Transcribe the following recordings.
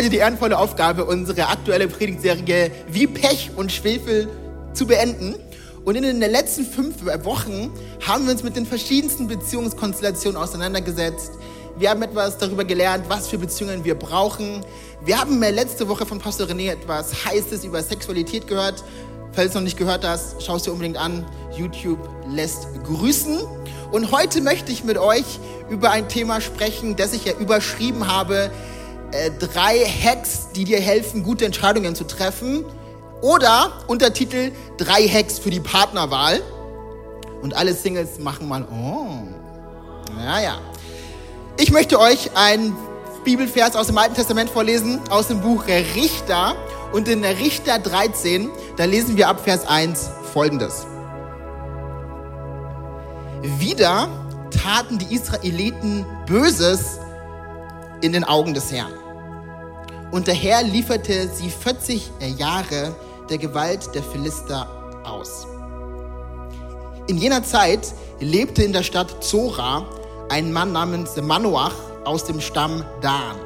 heute die ehrenvolle Aufgabe, unsere aktuelle Predigtserie Wie Pech und Schwefel zu beenden. Und in den letzten fünf Wochen haben wir uns mit den verschiedensten Beziehungskonstellationen auseinandergesetzt. Wir haben etwas darüber gelernt, was für Beziehungen wir brauchen. Wir haben letzte Woche von Pastor René etwas Heißes über Sexualität gehört. Falls du noch nicht gehört hast, schau es dir unbedingt an. YouTube lässt grüßen. Und heute möchte ich mit euch über ein Thema sprechen, das ich ja überschrieben habe, äh, drei Hacks, die dir helfen, gute Entscheidungen zu treffen. Oder Untertitel drei Hacks für die Partnerwahl. Und alle Singles machen mal, oh, naja. Ich möchte euch einen Bibelvers aus dem Alten Testament vorlesen, aus dem Buch Richter. Und in Richter 13, da lesen wir ab Vers 1 folgendes. Wieder taten die Israeliten Böses in den Augen des Herrn. Und der Herr lieferte sie 40 Jahre der Gewalt der Philister aus. In jener Zeit lebte in der Stadt Zora ein Mann namens Manoach aus dem Stamm Dan.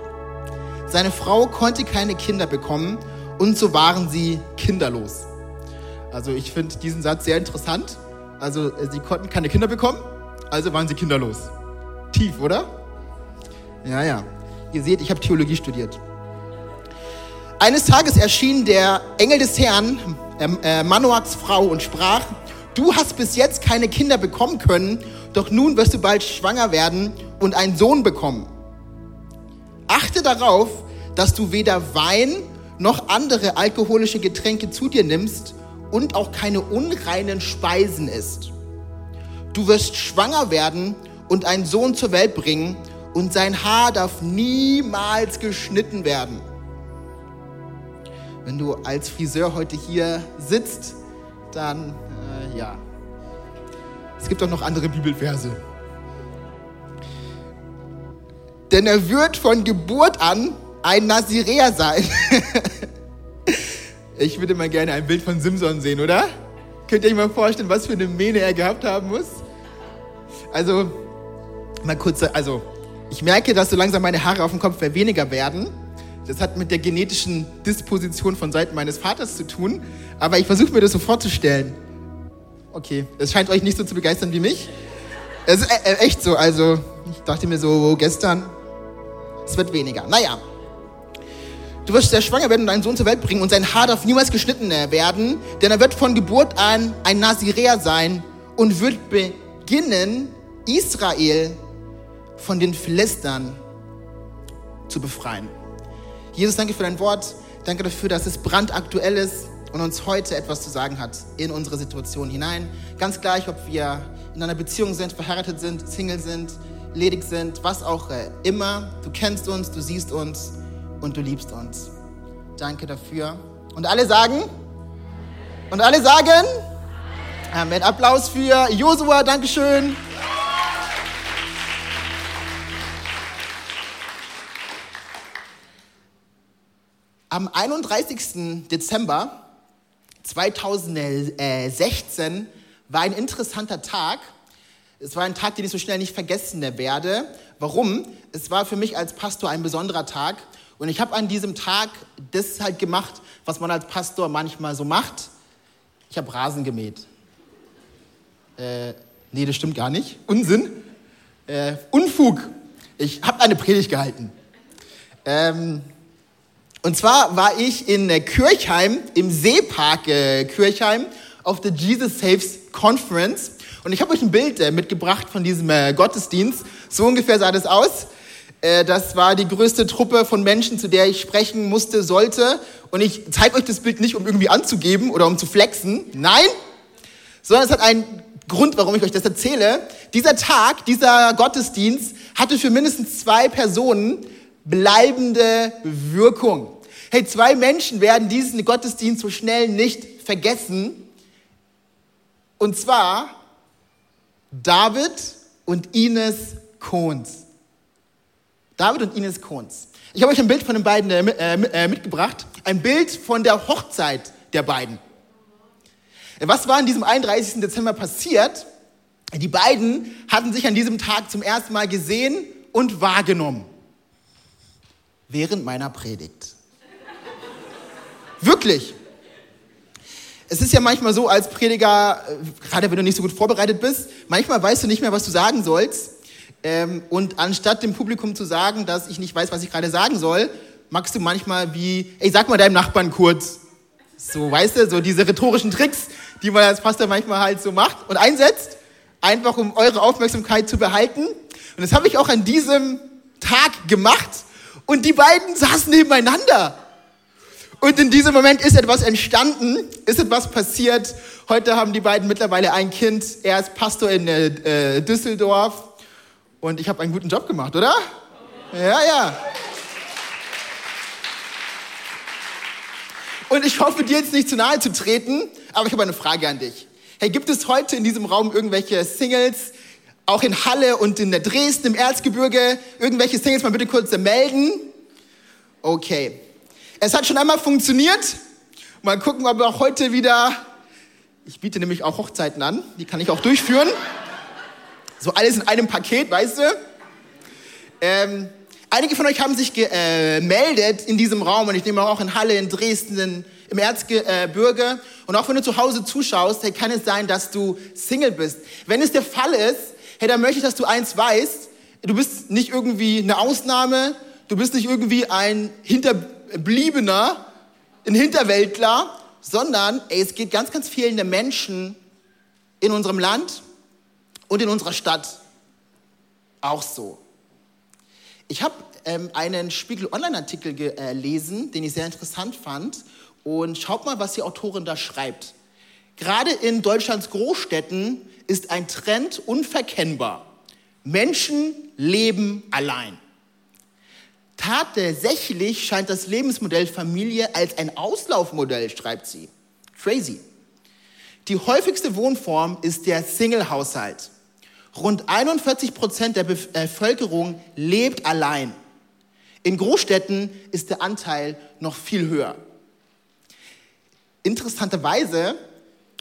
Seine Frau konnte keine Kinder bekommen und so waren sie kinderlos. Also ich finde diesen Satz sehr interessant. Also äh, sie konnten keine Kinder bekommen, also waren sie kinderlos. Tief, oder? Ja, ja. Ihr seht, ich habe Theologie studiert. Eines Tages erschien der Engel des Herrn, äh, Manoachs Frau, und sprach, du hast bis jetzt keine Kinder bekommen können, doch nun wirst du bald schwanger werden und einen Sohn bekommen. Achte darauf, dass du weder Wein noch andere alkoholische Getränke zu dir nimmst und auch keine unreinen Speisen isst. Du wirst schwanger werden und einen Sohn zur Welt bringen und sein Haar darf niemals geschnitten werden. Wenn du als Friseur heute hier sitzt, dann äh, ja. Es gibt auch noch andere Bibelverse. Denn er wird von Geburt an ein Naziräer sein. ich würde mal gerne ein Bild von Simson sehen, oder? Könnt ihr euch mal vorstellen, was für eine Mähne er gehabt haben muss? Also, mal kurz, also, ich merke, dass so langsam meine Haare auf dem Kopf weniger werden. Das hat mit der genetischen Disposition von Seiten meines Vaters zu tun. Aber ich versuche mir das so vorzustellen. Okay, es scheint euch nicht so zu begeistern wie mich. Es ist äh, äh, echt so. Also, ich dachte mir so, gestern, es wird weniger. Naja. Du wirst sehr schwanger werden und einen Sohn zur Welt bringen und sein Haar darf niemals geschnitten werden, denn er wird von Geburt an ein Naziräer sein und wird beginnen, Israel von den Philistern zu befreien. Jesus, danke für dein Wort. Danke dafür, dass es brandaktuell ist und uns heute etwas zu sagen hat in unsere Situation hinein. Ganz gleich, ob wir in einer Beziehung sind, verheiratet sind, Single sind, ledig sind, was auch immer. Du kennst uns, du siehst uns und du liebst uns. Danke dafür. Und alle sagen? Und alle sagen? Amen. Applaus für Josua, Dankeschön. Am 31. Dezember 2016 war ein interessanter Tag. Es war ein Tag, den ich so schnell nicht vergessen werde. Warum? Es war für mich als Pastor ein besonderer Tag. Und ich habe an diesem Tag das halt gemacht, was man als Pastor manchmal so macht. Ich habe Rasen gemäht. Äh, nee, das stimmt gar nicht. Unsinn. Äh, Unfug. Ich habe eine Predigt gehalten. Ähm, und zwar war ich in Kirchheim, im Seepark äh, Kirchheim, auf der Jesus Saves Conference. Und ich habe euch ein Bild äh, mitgebracht von diesem äh, Gottesdienst. So ungefähr sah das aus. Äh, das war die größte Truppe von Menschen, zu der ich sprechen musste, sollte. Und ich zeige euch das Bild nicht, um irgendwie anzugeben oder um zu flexen. Nein, sondern es hat einen Grund, warum ich euch das erzähle. Dieser Tag, dieser Gottesdienst hatte für mindestens zwei Personen bleibende Wirkung. Hey, zwei Menschen werden diesen Gottesdienst so schnell nicht vergessen. Und zwar David und Ines Kohns. David und Ines Kohns. Ich habe euch ein Bild von den beiden äh, äh, mitgebracht. Ein Bild von der Hochzeit der beiden. Was war an diesem 31. Dezember passiert? Die beiden hatten sich an diesem Tag zum ersten Mal gesehen und wahrgenommen. Während meiner Predigt. Wirklich. Es ist ja manchmal so als Prediger, äh, gerade wenn du nicht so gut vorbereitet bist, manchmal weißt du nicht mehr, was du sagen sollst. Ähm, und anstatt dem Publikum zu sagen, dass ich nicht weiß, was ich gerade sagen soll, magst du manchmal wie, ey, sag mal deinem Nachbarn kurz. So, weißt du, so diese rhetorischen Tricks, die man als Pastor manchmal halt so macht und einsetzt, einfach um eure Aufmerksamkeit zu behalten. Und das habe ich auch an diesem Tag gemacht. Und die beiden saßen nebeneinander. Und in diesem Moment ist etwas entstanden, ist etwas passiert. Heute haben die beiden mittlerweile ein Kind. Er ist Pastor in äh, Düsseldorf. Und ich habe einen guten Job gemacht, oder? Ja, ja. Und ich hoffe, dir jetzt nicht zu nahe zu treten, aber ich habe eine Frage an dich. Hey, gibt es heute in diesem Raum irgendwelche Singles, auch in Halle und in der Dresden, im Erzgebirge, irgendwelche Singles mal bitte kurz melden? Okay. Es hat schon einmal funktioniert. Mal gucken, ob wir auch heute wieder, ich biete nämlich auch Hochzeiten an, die kann ich auch durchführen. So alles in einem Paket, weißt du? Ähm, einige von euch haben sich gemeldet äh, in diesem Raum und ich nehme auch in Halle, in Dresden, im Erzgebirge. Und auch wenn du zu Hause zuschaust, hey, kann es sein, dass du Single bist. Wenn es der Fall ist, hey, dann möchte ich, dass du eins weißt. Du bist nicht irgendwie eine Ausnahme. Du bist nicht irgendwie ein Hinterbliebener, ein Hinterwäldler, sondern ey, es geht ganz, ganz vielen Menschen in unserem Land und in unserer Stadt auch so. Ich habe ähm, einen Spiegel Online-Artikel gelesen, den ich sehr interessant fand. Und schaut mal, was die Autorin da schreibt. Gerade in Deutschlands Großstädten ist ein Trend unverkennbar. Menschen leben allein. Tatsächlich scheint das Lebensmodell Familie als ein Auslaufmodell, schreibt sie. Crazy. Die häufigste Wohnform ist der Single-Haushalt. Rund 41 Prozent der Bevölkerung lebt allein. In Großstädten ist der Anteil noch viel höher. Interessanterweise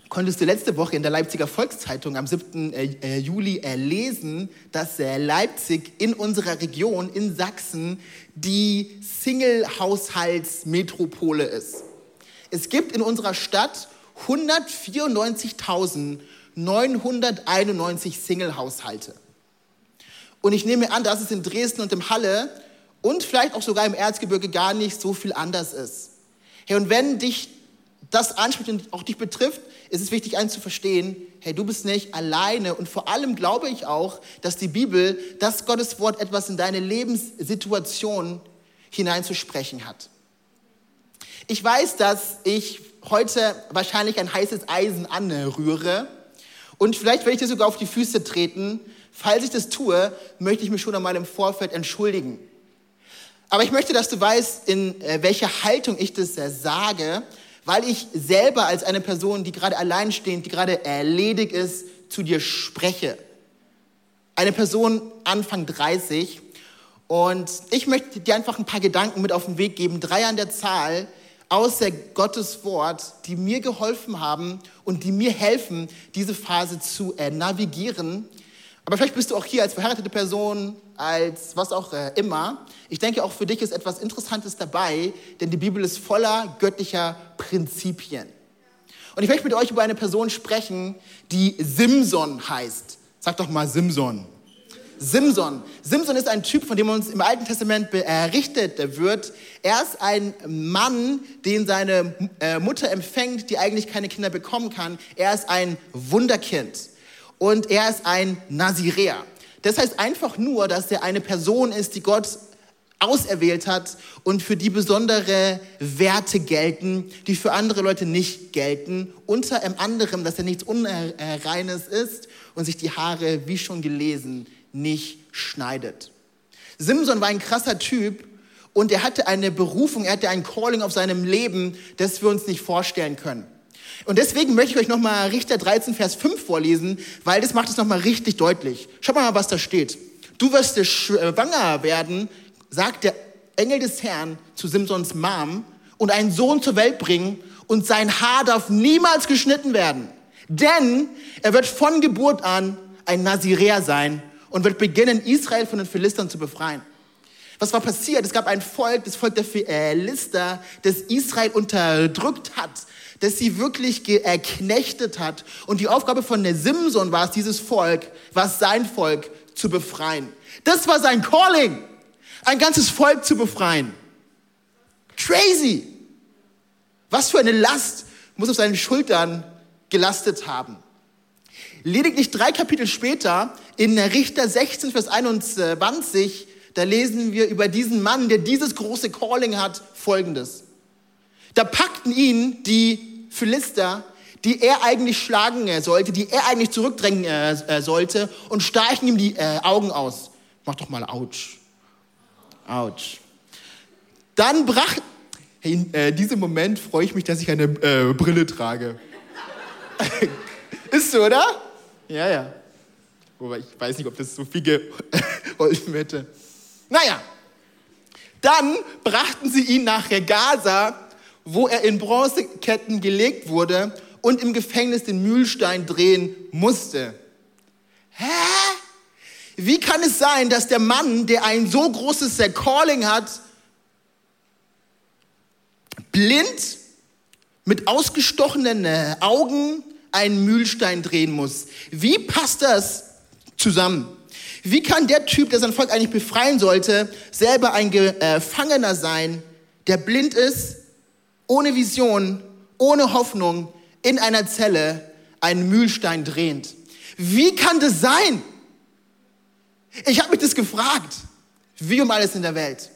konntest du letzte Woche in der Leipziger Volkszeitung am 7. Äh, äh, Juli lesen, dass Leipzig in unserer Region, in Sachsen, die Single-Haushaltsmetropole ist. Es gibt in unserer Stadt 194.991 Single-Haushalte. Und ich nehme an, dass es in Dresden und im Halle und vielleicht auch sogar im Erzgebirge gar nicht so viel anders ist. Hey, und wenn dich das anspricht und auch dich betrifft, ist es wichtig, eins zu verstehen, hey, du bist nicht alleine und vor allem glaube ich auch, dass die Bibel, das Gottes Wort etwas in deine Lebenssituation hineinzusprechen hat. Ich weiß, dass ich heute wahrscheinlich ein heißes Eisen anrühre und vielleicht werde ich dir sogar auf die Füße treten. Falls ich das tue, möchte ich mich schon einmal im Vorfeld entschuldigen. Aber ich möchte, dass du weißt, in äh, welcher Haltung ich das äh, sage, weil ich selber als eine Person, die gerade alleinstehend, die gerade erledigt ist, zu dir spreche. Eine Person Anfang 30 und ich möchte dir einfach ein paar Gedanken mit auf den Weg geben, drei an der Zahl aus der Gottes Wort, die mir geholfen haben und die mir helfen, diese Phase zu äh, navigieren. Aber vielleicht bist du auch hier als verheiratete Person, als was auch äh, immer. Ich denke, auch für dich ist etwas Interessantes dabei, denn die Bibel ist voller göttlicher Prinzipien. Und ich möchte mit euch über eine Person sprechen, die Simson heißt. Sag doch mal Simson. Simson. Simson ist ein Typ, von dem uns im Alten Testament berichtet wird. Er ist ein Mann, den seine äh, Mutter empfängt, die eigentlich keine Kinder bekommen kann. Er ist ein Wunderkind. Und er ist ein Naziräer. Das heißt einfach nur, dass er eine Person ist, die Gott auserwählt hat und für die besondere Werte gelten, die für andere Leute nicht gelten. Unter anderem, dass er nichts Unreines ist und sich die Haare, wie schon gelesen, nicht schneidet. Simson war ein krasser Typ und er hatte eine Berufung, er hatte ein Calling auf seinem Leben, das wir uns nicht vorstellen können. Und deswegen möchte ich euch nochmal Richter 13, Vers 5 vorlesen, weil das macht es nochmal richtig deutlich. Schaut mal, was da steht. Du wirst schwanger werden, sagt der Engel des Herrn zu Simsons Mom, und einen Sohn zur Welt bringen, und sein Haar darf niemals geschnitten werden. Denn er wird von Geburt an ein Naziräer sein und wird beginnen, Israel von den Philistern zu befreien. Was war passiert? Es gab ein Volk, das Volk der Philister, das Israel unterdrückt hat, das sie wirklich geknechtet hat. Und die Aufgabe von der Simson war es, dieses Volk, war es sein Volk zu befreien. Das war sein Calling, ein ganzes Volk zu befreien. Crazy! Was für eine Last muss auf seinen Schultern gelastet haben. Lediglich drei Kapitel später, in Richter 16, Vers 21, da lesen wir über diesen Mann, der dieses große Calling hat, folgendes. Da packten ihn die Philister, die er eigentlich schlagen sollte, die er eigentlich zurückdrängen äh, sollte, und stachen ihm die äh, Augen aus. Mach doch mal Autsch. Autsch. Dann brach, hey, in äh, diesem Moment freue ich mich, dass ich eine äh, Brille trage. Ist so, oder? Ja, ja. Wobei ich weiß nicht, ob das so viel geholfen hätte. Naja, dann brachten sie ihn nach Gaza, wo er in Bronzeketten gelegt wurde und im Gefängnis den Mühlstein drehen musste. Hä? Wie kann es sein, dass der Mann, der ein so großes Calling hat, blind, mit ausgestochenen äh, Augen einen Mühlstein drehen muss? Wie passt das zusammen? Wie kann der Typ, der sein Volk eigentlich befreien sollte, selber ein Gefangener sein, der blind ist, ohne Vision, ohne Hoffnung, in einer Zelle einen Mühlstein drehend? Wie kann das sein? Ich habe mich das gefragt, wie um alles in der Welt.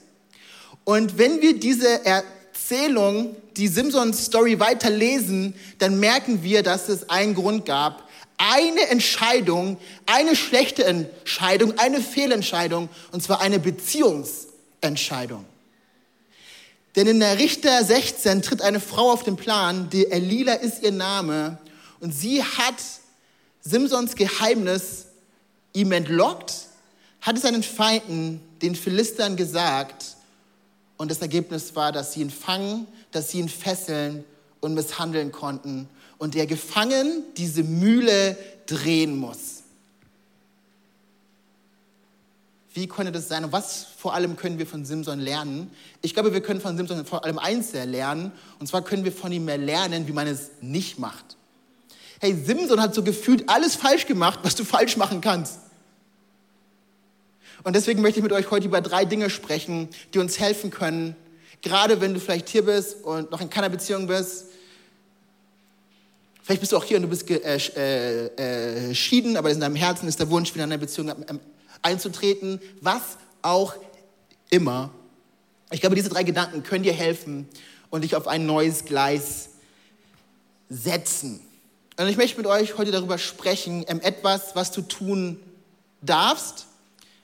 Und wenn wir diese Erzählung, die Simpsons Story weiterlesen, dann merken wir, dass es einen Grund gab, eine Entscheidung, eine schlechte Entscheidung, eine Fehlentscheidung, und zwar eine Beziehungsentscheidung. Denn in der Richter 16 tritt eine Frau auf den Plan, die Elila ist ihr Name, und sie hat Simsons Geheimnis ihm entlockt, hat es seinen Feinden, den Philistern, gesagt, und das Ergebnis war, dass sie ihn fangen, dass sie ihn fesseln und misshandeln konnten. Und der gefangen diese Mühle drehen muss. Wie konnte das sein und was vor allem können wir von Simson lernen? Ich glaube, wir können von Simson vor allem eins lernen und zwar können wir von ihm mehr lernen, wie man es nicht macht. Hey, Simson hat so gefühlt alles falsch gemacht, was du falsch machen kannst. Und deswegen möchte ich mit euch heute über drei Dinge sprechen, die uns helfen können, gerade wenn du vielleicht hier bist und noch in keiner Beziehung bist, Vielleicht bist du auch hier und du bist geschieden, äh, äh, äh aber in deinem Herzen ist der Wunsch, wieder in eine Beziehung einzutreten. Was auch immer. Ich glaube, diese drei Gedanken können dir helfen und dich auf ein neues Gleis setzen. Und ich möchte mit euch heute darüber sprechen, ähm, etwas, was du tun darfst,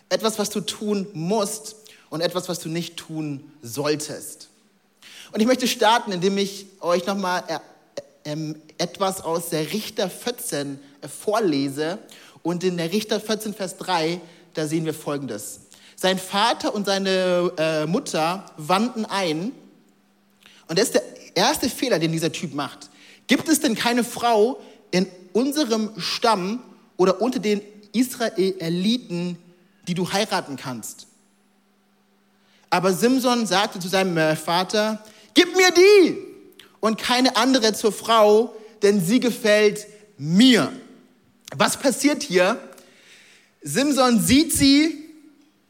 etwas, was du tun musst und etwas, was du nicht tun solltest. Und ich möchte starten, indem ich euch nochmal ähm, etwas aus der Richter 14 äh, vorlese. Und in der Richter 14, Vers 3, da sehen wir Folgendes. Sein Vater und seine äh, Mutter wandten ein. Und das ist der erste Fehler, den dieser Typ macht. Gibt es denn keine Frau in unserem Stamm oder unter den Israeliten, die du heiraten kannst? Aber Simson sagte zu seinem äh, Vater, gib mir die und keine andere zur Frau, denn sie gefällt mir. Was passiert hier? Simson sieht sie,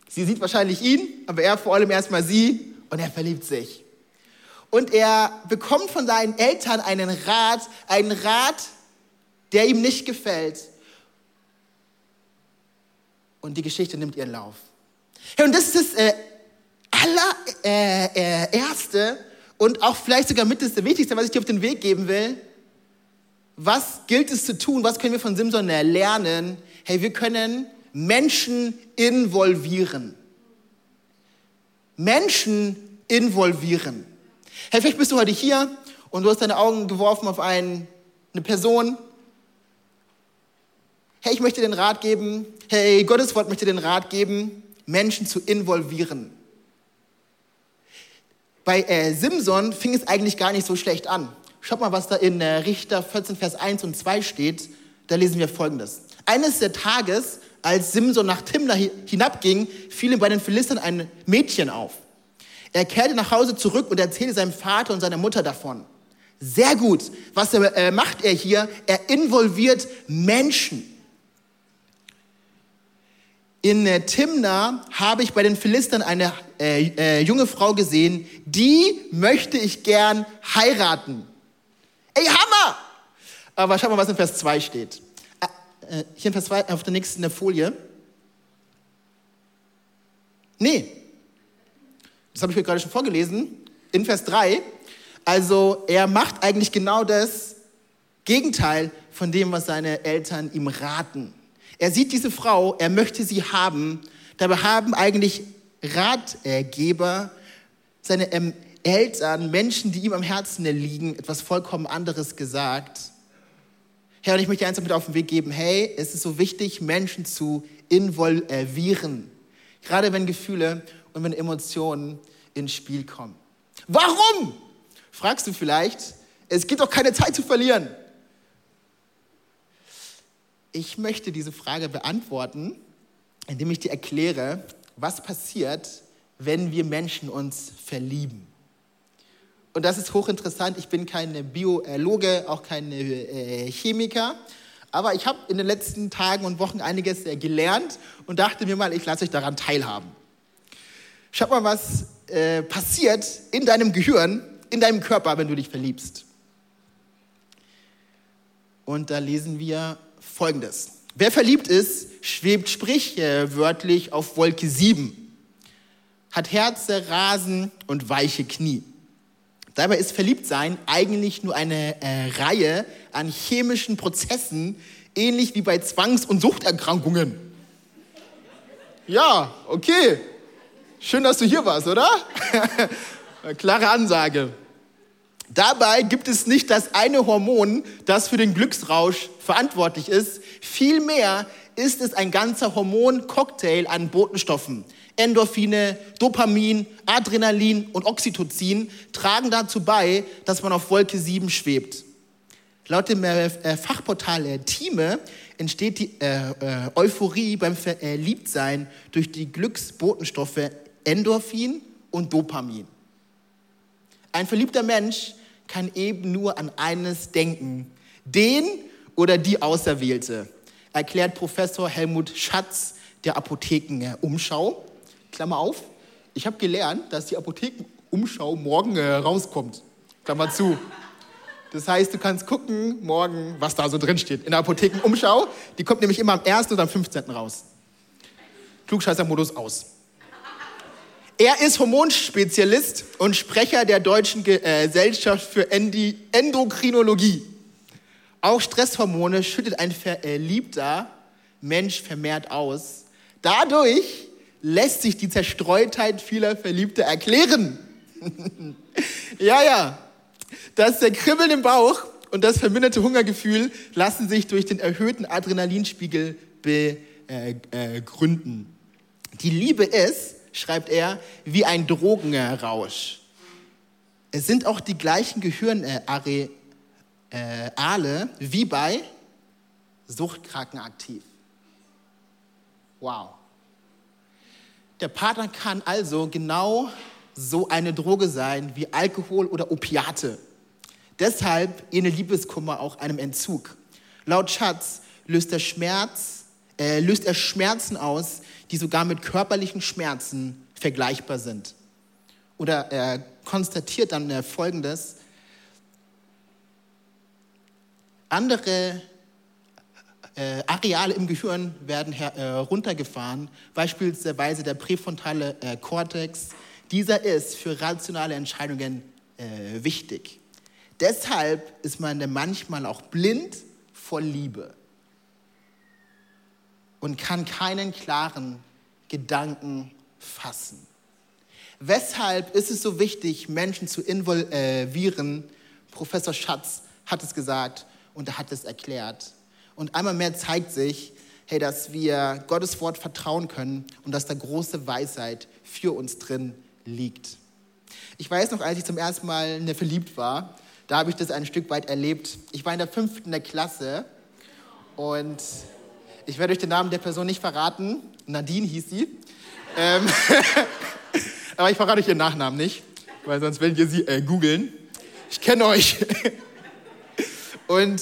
sie sieht wahrscheinlich ihn, aber er vor allem erstmal sie und er verliebt sich. Und er bekommt von seinen Eltern einen Rat, einen Rat, der ihm nicht gefällt. Und die Geschichte nimmt ihren Lauf. und das ist das äh, allererste, äh, äh, und auch vielleicht sogar mit das Wichtigste, was ich dir auf den Weg geben will. Was gilt es zu tun? Was können wir von Simson lernen? Hey, wir können Menschen involvieren. Menschen involvieren. Hey, vielleicht bist du heute hier und du hast deine Augen geworfen auf einen, eine Person. Hey, ich möchte den Rat geben, hey, Gottes Wort möchte den Rat geben, Menschen zu involvieren. Bei äh, Simson fing es eigentlich gar nicht so schlecht an. Schaut mal, was da in äh, Richter 14, Vers 1 und 2 steht. Da lesen wir folgendes. Eines der Tages, als Simson nach Timna hinabging, fiel ihm bei den Philistern ein Mädchen auf. Er kehrte nach Hause zurück und erzählte seinem Vater und seiner Mutter davon. Sehr gut. Was äh, macht er hier? Er involviert Menschen. In äh, Timna habe ich bei den Philistern eine äh, äh, junge Frau gesehen, die möchte ich gern heiraten. Ey, Hammer! Aber schau mal, was in Vers 2 steht. Äh, hier in Vers 2 auf der nächsten Folie. Nee, das habe ich mir gerade schon vorgelesen. In Vers 3. Also er macht eigentlich genau das Gegenteil von dem, was seine Eltern ihm raten. Er sieht diese Frau, er möchte sie haben. Dabei haben eigentlich Ratgeber, seine ähm, Eltern, Menschen, die ihm am Herzen liegen, etwas vollkommen anderes gesagt. Herr, und ich möchte eins damit auf den Weg geben. Hey, es ist so wichtig, Menschen zu involvieren. Gerade wenn Gefühle und wenn Emotionen ins Spiel kommen. Warum? Fragst du vielleicht. Es gibt doch keine Zeit zu verlieren. Ich möchte diese Frage beantworten, indem ich dir erkläre, was passiert, wenn wir Menschen uns verlieben. Und das ist hochinteressant. Ich bin kein Biologe, auch kein äh, Chemiker. Aber ich habe in den letzten Tagen und Wochen einiges äh, gelernt und dachte mir mal, ich lasse euch daran teilhaben. Schaut mal, was äh, passiert in deinem Gehirn, in deinem Körper, wenn du dich verliebst. Und da lesen wir folgendes. Wer verliebt ist, schwebt sprichwörtlich auf Wolke 7, hat Herze, Rasen und weiche Knie. Dabei ist Verliebtsein eigentlich nur eine äh, Reihe an chemischen Prozessen, ähnlich wie bei Zwangs- und Suchterkrankungen. Ja, okay. Schön, dass du hier warst, oder? Klare Ansage. Dabei gibt es nicht das eine Hormon, das für den Glücksrausch verantwortlich ist. Vielmehr ist es ein ganzer Hormoncocktail an Botenstoffen. Endorphine, Dopamin, Adrenalin und Oxytocin tragen dazu bei, dass man auf Wolke 7 schwebt. Laut dem äh, Fachportal äh, Time entsteht die äh, äh, Euphorie beim Verliebtsein durch die Glücksbotenstoffe Endorphin und Dopamin. Ein verliebter Mensch kann eben nur an eines denken, den oder die Auserwählte, erklärt Professor Helmut Schatz der Apothekenumschau. Klammer auf, ich habe gelernt, dass die Apothekenumschau morgen äh, rauskommt. Klammer zu. Das heißt, du kannst gucken morgen, was da so drin steht. In der Apothekenumschau, die kommt nämlich immer am 1. oder am 15. raus. Klugscheißer-Modus aus. Er ist Hormonspezialist und Sprecher der Deutschen äh, Gesellschaft für Endokrinologie. Auch Stresshormone schüttet ein verliebter Mensch vermehrt aus. Dadurch lässt sich die Zerstreutheit vieler Verliebter erklären. ja, ja. Das der Kribbeln im Bauch und das verminderte Hungergefühl lassen sich durch den erhöhten Adrenalinspiegel begründen. Äh, die Liebe ist, schreibt er, wie ein Drogenrausch. Es sind auch die gleichen Gehirnareale wie bei Suchtkranken aktiv. Wow. Der Partner kann also genau so eine Droge sein wie Alkohol oder Opiate. Deshalb ähnelt Liebeskummer auch einem Entzug. Laut Schatz löst der Schmerz, äh, löst er Schmerzen aus, die sogar mit körperlichen Schmerzen vergleichbar sind. Oder er konstatiert dann äh, Folgendes. Andere äh, Areale im Gehirn werden her, äh, runtergefahren, beispielsweise der präfrontale äh, Kortex. Dieser ist für rationale Entscheidungen äh, wichtig. Deshalb ist man manchmal auch blind vor Liebe und kann keinen klaren Gedanken fassen. Weshalb ist es so wichtig, Menschen zu involvieren? Professor Schatz hat es gesagt und er hat es erklärt. Und einmal mehr zeigt sich, hey, dass wir Gottes Wort vertrauen können und dass da große Weisheit für uns drin liegt. Ich weiß noch, als ich zum ersten Mal verliebt war, da habe ich das ein Stück weit erlebt. Ich war in der fünften der Klasse und ich werde euch den Namen der Person nicht verraten. Nadine hieß sie. Ähm Aber ich verrate euch ihren Nachnamen nicht, weil sonst werdet ihr sie äh, googeln. Ich kenne euch. und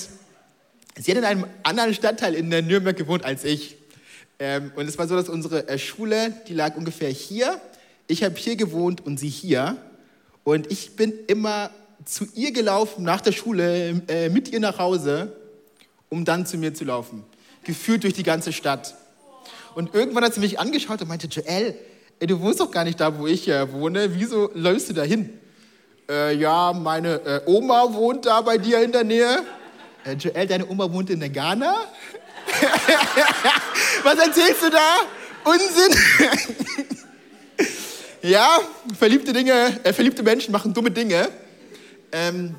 sie hat in einem anderen Stadtteil in der Nürnberg gewohnt als ich. Ähm, und es war so, dass unsere äh, Schule, die lag ungefähr hier. Ich habe hier gewohnt und sie hier. Und ich bin immer zu ihr gelaufen nach der Schule, äh, mit ihr nach Hause, um dann zu mir zu laufen. Gefühlt durch die ganze Stadt. Und irgendwann hat sie mich angeschaut und meinte, Joel, ey, du wohnst doch gar nicht da, wo ich äh, wohne. Wieso läufst du da hin? Äh, ja, meine äh, Oma wohnt da bei dir in der Nähe. Joel, deine Oma wohnt in Ghana? Was erzählst du da? Unsinn. ja, verliebte Dinge, äh, verliebte Menschen machen dumme Dinge. Ähm,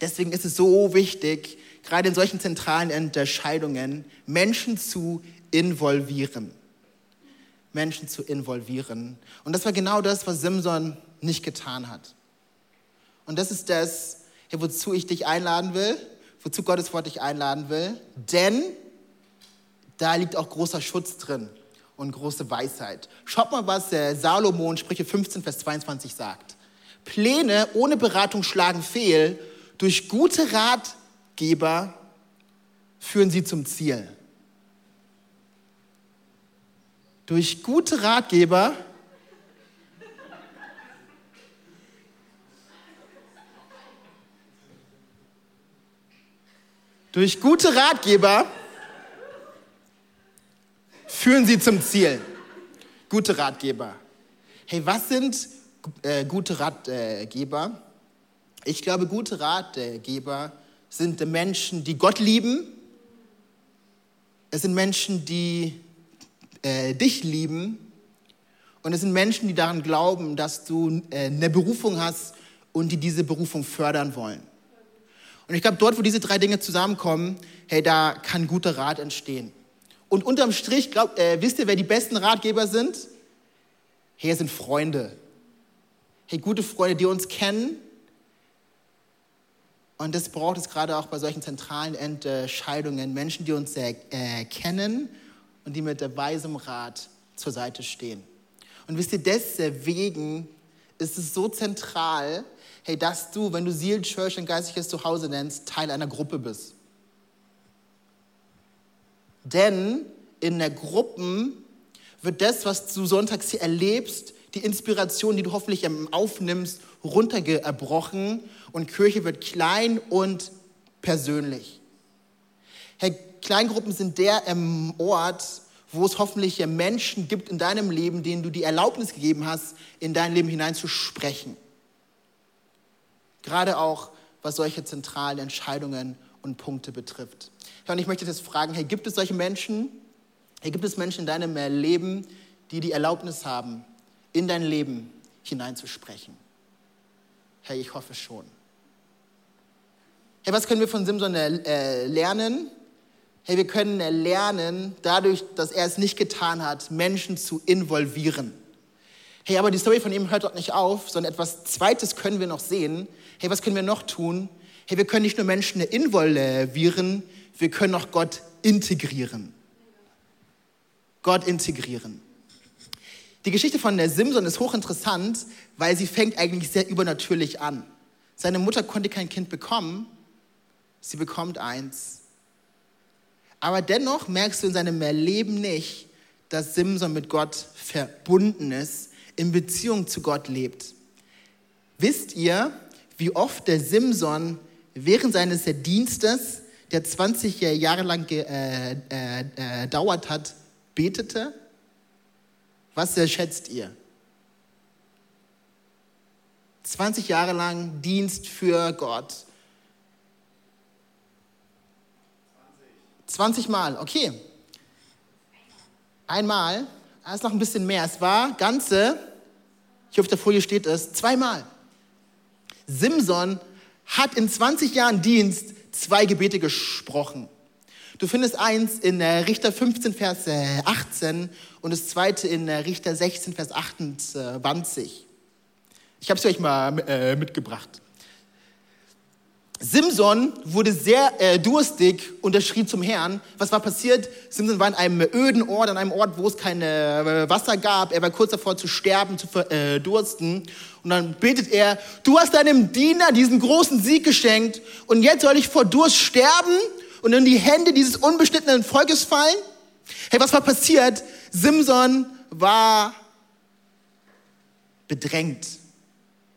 deswegen ist es so wichtig, gerade in solchen zentralen Entscheidungen Menschen zu involvieren. Menschen zu involvieren. Und das war genau das, was Simson nicht getan hat. Und das ist das, wozu ich dich einladen will, wozu Gottes Wort dich einladen will. Denn da liegt auch großer Schutz drin und große Weisheit. Schaut mal, was der Salomon, Sprüche 15, Vers 22 sagt. Pläne ohne Beratung schlagen fehl, durch gute Ratgeber führen sie zum Ziel. Durch gute Ratgeber durch gute Ratgeber führen sie zum Ziel. Gute Ratgeber. Hey, was sind äh, gute Ratgeber? Ich glaube, gute Ratgeber sind Menschen, die Gott lieben. Es sind Menschen, die äh, dich lieben. Und es sind Menschen, die daran glauben, dass du äh, eine Berufung hast und die diese Berufung fördern wollen. Und ich glaube, dort, wo diese drei Dinge zusammenkommen, hey, da kann guter Rat entstehen. Und unterm Strich, glaub, äh, wisst ihr, wer die besten Ratgeber sind? Hey, sind Freunde. Hey, gute Freunde, die uns kennen. Und das braucht es gerade auch bei solchen zentralen Entscheidungen. Menschen, die uns äh, kennen und die mit weisem Rat zur Seite stehen. Und wisst ihr, deswegen ist es so zentral, hey, dass du, wenn du Seal Church ein geistliches Zuhause nennst, Teil einer Gruppe bist. Denn in der Gruppen wird das, was du sonntags hier erlebst, die Inspiration, die du hoffentlich aufnimmst, runtergebrochen und Kirche wird klein und persönlich. Hey, Kleingruppen sind der Ort, wo es hoffentlich Menschen gibt in deinem Leben, denen du die Erlaubnis gegeben hast, in dein Leben hineinzusprechen. Gerade auch, was solche zentralen Entscheidungen und Punkte betrifft. Und ich möchte jetzt fragen, hey, gibt es solche Menschen, hey, gibt es Menschen in deinem Leben, die die Erlaubnis haben, in dein Leben hineinzusprechen? Hey, ich hoffe schon. Hey, was können wir von Simson äh, lernen? Hey, wir können lernen, dadurch, dass er es nicht getan hat, Menschen zu involvieren. Hey, aber die Story von ihm hört dort nicht auf, sondern etwas Zweites können wir noch sehen. Hey, was können wir noch tun? Hey, wir können nicht nur Menschen involvieren, wir können auch Gott integrieren. Gott integrieren. Die Geschichte von der Simson ist hochinteressant, weil sie fängt eigentlich sehr übernatürlich an. Seine Mutter konnte kein Kind bekommen, sie bekommt eins aber dennoch merkst du in seinem Leben nicht, dass Simson mit Gott verbunden ist, in Beziehung zu Gott lebt. Wisst ihr, wie oft der Simson während seines Dienstes, der 20 Jahre lang gedauert äh, äh, äh, hat, betete? Was schätzt ihr? 20 Jahre lang Dienst für Gott. 20 Mal, okay. Einmal, da ist noch ein bisschen mehr. Es war ganze hier auf der Folie steht es, zweimal. Simson hat in 20 Jahren Dienst zwei Gebete gesprochen. Du findest eins in äh, Richter 15, Vers 18 und das zweite in äh, Richter 16, Vers 28. Ich habe es euch mal äh, mitgebracht. Simson wurde sehr äh, durstig und er schrie zum Herrn. Was war passiert? Simson war in einem öden Ort, an einem Ort, wo es kein äh, Wasser gab. Er war kurz davor zu sterben, zu verdursten. Äh, und dann betet er, du hast deinem Diener diesen großen Sieg geschenkt und jetzt soll ich vor Durst sterben und in die Hände dieses unbeschnittenen Volkes fallen? Hey, was war passiert? Simson war bedrängt.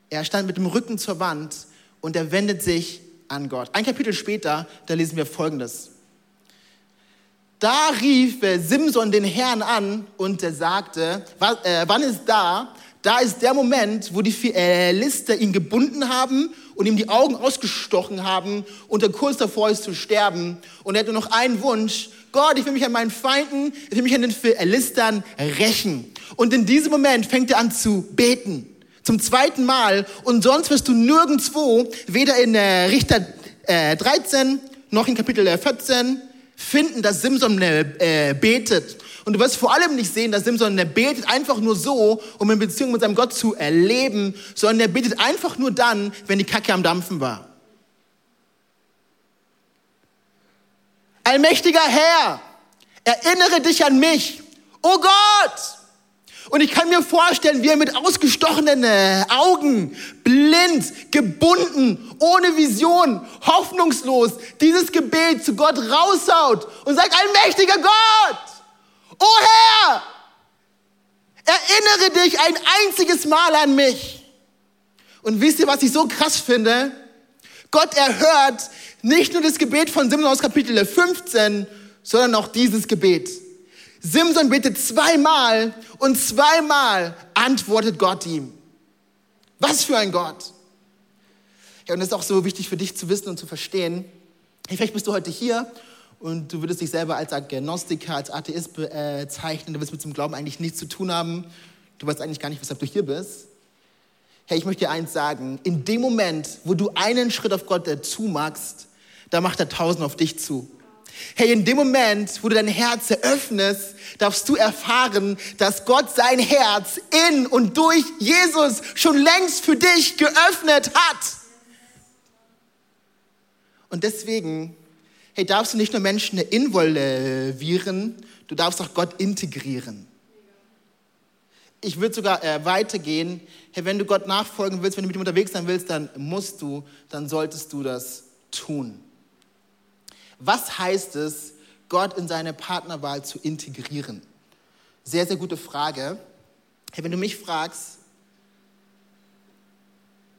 Er stand mit dem Rücken zur Wand und er wendet sich an Gott. Ein Kapitel später, da lesen wir Folgendes. Da rief Simson den Herrn an und er sagte, äh, wann ist da? Da ist der Moment, wo die Philister ihn gebunden haben und ihm die Augen ausgestochen haben und er kurz davor ist zu sterben. Und er nur noch einen Wunsch. Gott, ich will mich an meinen Feinden, ich will mich an den Philistern rächen. Und in diesem Moment fängt er an zu beten zum zweiten Mal und sonst wirst du nirgendwo, weder in äh, Richter äh, 13 noch in Kapitel 14, finden, dass Simson äh, betet. Und du wirst vor allem nicht sehen, dass Simson betet einfach nur so, um in Beziehung mit seinem Gott zu erleben, sondern er betet einfach nur dann, wenn die Kacke am Dampfen war. Allmächtiger Herr, erinnere dich an mich. Oh Gott, und ich kann mir vorstellen, wie er mit ausgestochenen äh, Augen, blind, gebunden, ohne Vision, hoffnungslos dieses Gebet zu Gott raushaut und sagt, allmächtiger Gott, oh Herr, erinnere dich ein einziges Mal an mich. Und wisst ihr, was ich so krass finde? Gott erhört nicht nur das Gebet von Simon aus Kapitel 15, sondern auch dieses Gebet. Simson betet zweimal und zweimal antwortet Gott ihm. Was für ein Gott. Ja, und das ist auch so wichtig für dich zu wissen und zu verstehen. Vielleicht bist du heute hier und du würdest dich selber als Agnostiker, als Atheist bezeichnen. Du wirst mit dem Glauben eigentlich nichts zu tun haben. Du weißt eigentlich gar nicht, weshalb du hier bist. Hey, ich möchte dir eins sagen. In dem Moment, wo du einen Schritt auf Gott dazu machst, da macht er tausend auf dich zu. Hey, in dem Moment, wo du dein Herz eröffnest, darfst du erfahren, dass Gott sein Herz in und durch Jesus schon längst für dich geöffnet hat. Und deswegen, hey, darfst du nicht nur Menschen involvieren, du darfst auch Gott integrieren. Ich würde sogar äh, weitergehen. Hey, wenn du Gott nachfolgen willst, wenn du mit ihm unterwegs sein willst, dann musst du, dann solltest du das tun. Was heißt es, Gott in seine Partnerwahl zu integrieren? Sehr, sehr gute Frage. Hey, wenn du mich fragst,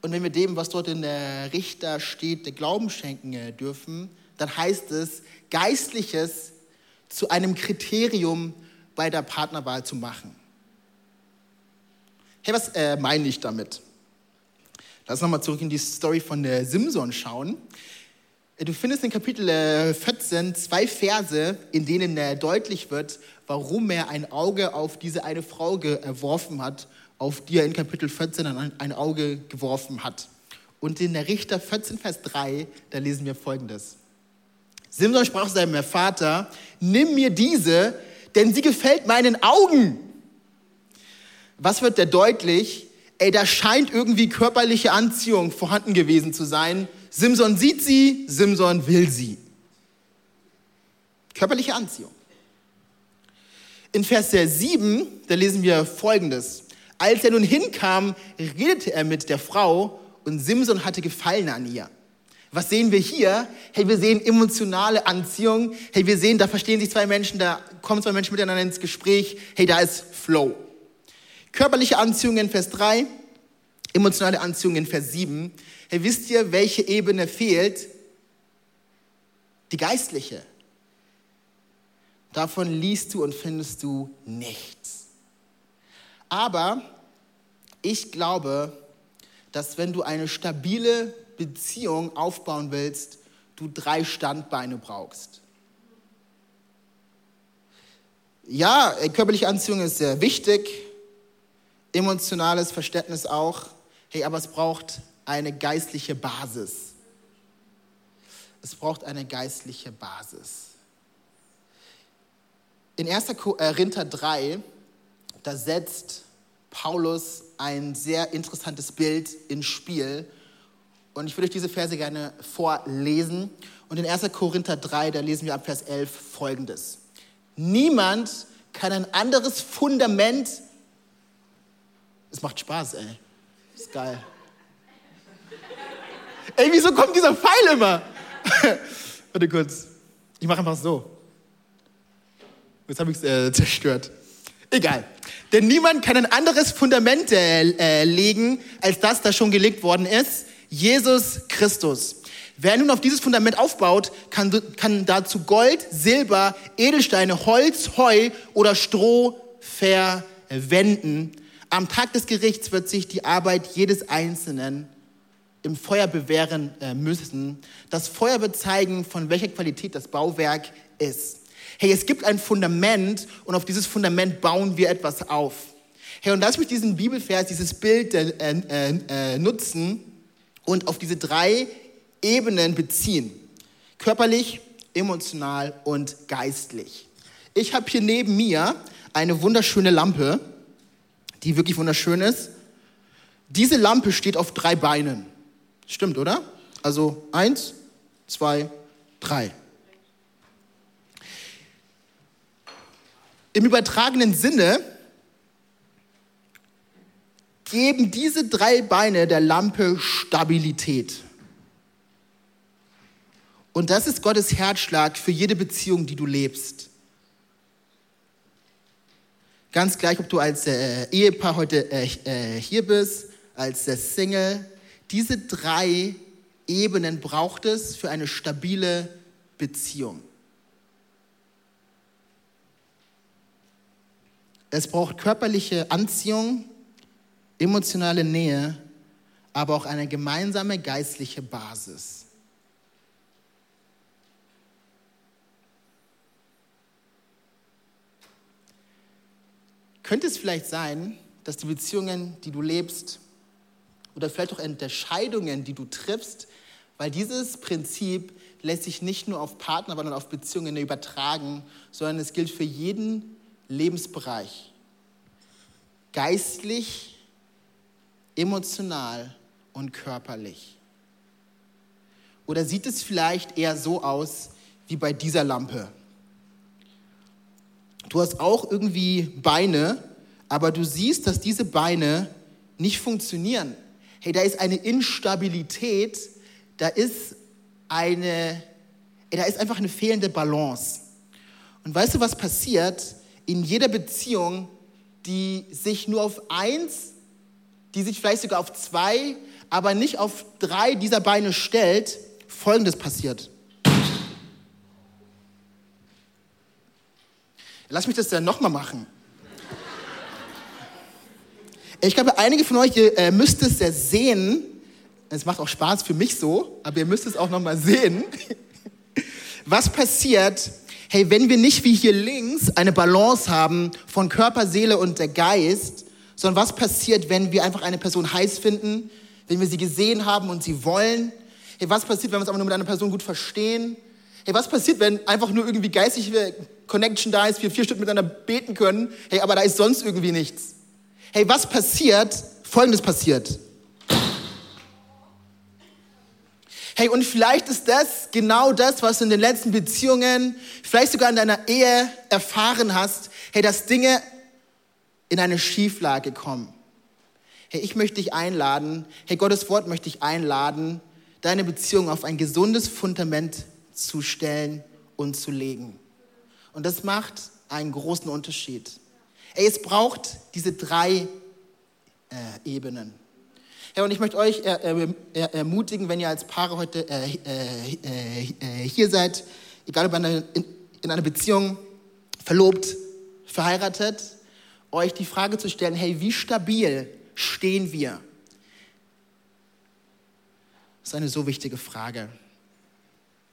und wenn wir dem, was dort in der Richter steht, der Glauben schenken äh, dürfen, dann heißt es, Geistliches zu einem Kriterium bei der Partnerwahl zu machen. Hey, was äh, meine ich damit? Lass uns nochmal zurück in die Story von der Simson schauen. Du findest in Kapitel 14 äh, zwei Verse, in denen äh, deutlich wird, warum er ein Auge auf diese eine Frau geworfen hat, auf die er in Kapitel 14 ein Auge geworfen hat. Und in der Richter 14, Vers 3, da lesen wir folgendes. Simson sprach seinem Vater, nimm mir diese, denn sie gefällt meinen Augen. Was wird da deutlich? Ey, da scheint irgendwie körperliche Anziehung vorhanden gewesen zu sein Simson sieht sie, Simson will sie. Körperliche Anziehung. In Vers 7, da lesen wir folgendes. Als er nun hinkam, redete er mit der Frau und Simson hatte Gefallen an ihr. Was sehen wir hier? Hey, wir sehen emotionale Anziehung. Hey, wir sehen, da verstehen sich zwei Menschen, da kommen zwei Menschen miteinander ins Gespräch. Hey, da ist Flow. Körperliche Anziehung in Vers 3, emotionale Anziehung in Vers 7. Hey, wisst ihr, welche Ebene fehlt? Die geistliche. Davon liest du und findest du nichts. Aber ich glaube, dass wenn du eine stabile Beziehung aufbauen willst, du drei Standbeine brauchst. Ja, körperliche Anziehung ist sehr wichtig. emotionales Verständnis auch. Hey, aber es braucht eine geistliche Basis. Es braucht eine geistliche Basis. In 1. Korinther 3, da setzt Paulus ein sehr interessantes Bild ins Spiel. Und ich würde euch diese Verse gerne vorlesen. Und in 1. Korinther 3, da lesen wir ab Vers 11 folgendes. Niemand kann ein anderes Fundament. Es macht Spaß, ey. ist geil. Ey, wieso kommt dieser Pfeil immer? Warte kurz. Ich mache einfach so. Jetzt habe ich es äh, zerstört. Egal. Denn niemand kann ein anderes Fundament äh, legen, als das, das schon gelegt worden ist. Jesus Christus. Wer nun auf dieses Fundament aufbaut, kann, kann dazu Gold, Silber, Edelsteine, Holz, Heu oder Stroh verwenden. Am Tag des Gerichts wird sich die Arbeit jedes Einzelnen im Feuer bewähren äh, müssen. Das Feuer wird zeigen, von welcher Qualität das Bauwerk ist. Hey, es gibt ein Fundament und auf dieses Fundament bauen wir etwas auf. Hey, und lass mich diesen Bibelvers, dieses Bild äh, äh, äh, nutzen und auf diese drei Ebenen beziehen. Körperlich, emotional und geistlich. Ich habe hier neben mir eine wunderschöne Lampe, die wirklich wunderschön ist. Diese Lampe steht auf drei Beinen. Stimmt, oder? Also eins, zwei, drei. Im übertragenen Sinne geben diese drei Beine der Lampe Stabilität. Und das ist Gottes Herzschlag für jede Beziehung, die du lebst. Ganz gleich, ob du als äh, Ehepaar heute äh, äh, hier bist, als Single, diese drei Ebenen braucht es für eine stabile Beziehung. Es braucht körperliche Anziehung, emotionale Nähe, aber auch eine gemeinsame geistliche Basis. Könnte es vielleicht sein, dass die Beziehungen, die du lebst, oder vielleicht auch Entscheidungen, die du triffst, weil dieses Prinzip lässt sich nicht nur auf Partner, sondern auf Beziehungen übertragen, sondern es gilt für jeden Lebensbereich. Geistlich, emotional und körperlich. Oder sieht es vielleicht eher so aus wie bei dieser Lampe? Du hast auch irgendwie Beine, aber du siehst, dass diese Beine nicht funktionieren hey, da ist eine Instabilität, da ist eine, da ist einfach eine fehlende Balance. Und weißt du, was passiert in jeder Beziehung, die sich nur auf eins, die sich vielleicht sogar auf zwei, aber nicht auf drei dieser Beine stellt? Folgendes passiert. Lass mich das dann nochmal machen. Ich glaube, einige von euch ihr, äh, müsst es ja sehen. Es macht auch Spaß für mich so, aber ihr müsst es auch nochmal sehen. Was passiert, hey, wenn wir nicht wie hier links eine Balance haben von Körper, Seele und der Geist, sondern was passiert, wenn wir einfach eine Person heiß finden, wenn wir sie gesehen haben und sie wollen? Hey, was passiert, wenn wir uns aber nur mit einer Person gut verstehen? Hey, was passiert, wenn einfach nur irgendwie geistige Connection da ist, wir vier Stunden miteinander beten können, hey, aber da ist sonst irgendwie nichts? Hey, was passiert? Folgendes passiert. Hey, und vielleicht ist das genau das, was du in den letzten Beziehungen, vielleicht sogar in deiner Ehe erfahren hast. Hey, dass Dinge in eine Schieflage kommen. Hey, ich möchte dich einladen, hey, Gottes Wort möchte dich einladen, deine Beziehung auf ein gesundes Fundament zu stellen und zu legen. Und das macht einen großen Unterschied. Ey, es braucht diese drei äh, Ebenen. Ja, und ich möchte euch er, er, ermutigen, wenn ihr als Paare heute äh, äh, äh hier seid, egal ob in, in einer Beziehung, verlobt, verheiratet, euch die Frage zu stellen, hey, wie stabil stehen wir? Das ist eine so wichtige Frage.